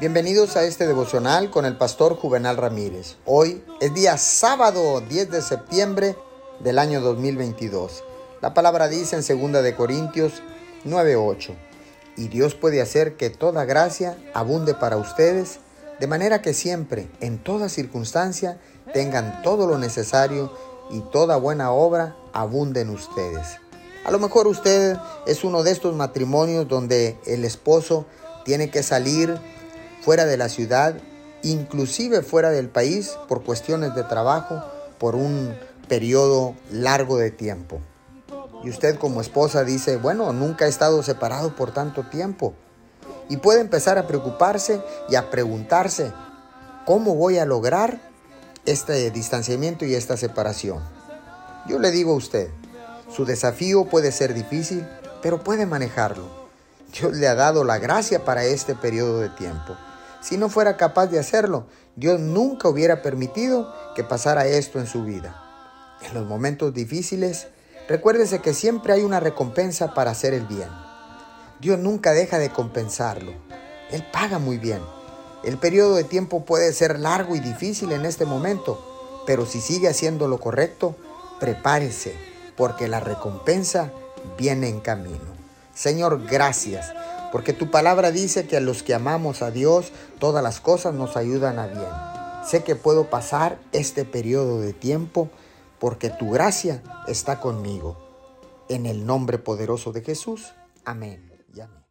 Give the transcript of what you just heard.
Bienvenidos a este devocional con el pastor Juvenal Ramírez. Hoy es día sábado 10 de septiembre del año 2022. La palabra dice en 2 de Corintios 9:8, y Dios puede hacer que toda gracia abunde para ustedes, de manera que siempre, en toda circunstancia, tengan todo lo necesario y toda buena obra abunde en ustedes. A lo mejor usted es uno de estos matrimonios donde el esposo tiene que salir fuera de la ciudad, inclusive fuera del país, por cuestiones de trabajo, por un periodo largo de tiempo. Y usted como esposa dice, bueno, nunca he estado separado por tanto tiempo. Y puede empezar a preocuparse y a preguntarse, ¿cómo voy a lograr este distanciamiento y esta separación? Yo le digo a usted, su desafío puede ser difícil, pero puede manejarlo. Dios le ha dado la gracia para este periodo de tiempo. Si no fuera capaz de hacerlo, Dios nunca hubiera permitido que pasara esto en su vida. En los momentos difíciles, recuérdese que siempre hay una recompensa para hacer el bien. Dios nunca deja de compensarlo. Él paga muy bien. El periodo de tiempo puede ser largo y difícil en este momento, pero si sigue haciendo lo correcto, prepárese, porque la recompensa viene en camino. Señor, gracias porque tu palabra dice que a los que amamos a Dios, todas las cosas nos ayudan a bien. Sé que puedo pasar este periodo de tiempo porque tu gracia está conmigo. En el nombre poderoso de Jesús. Amén amén.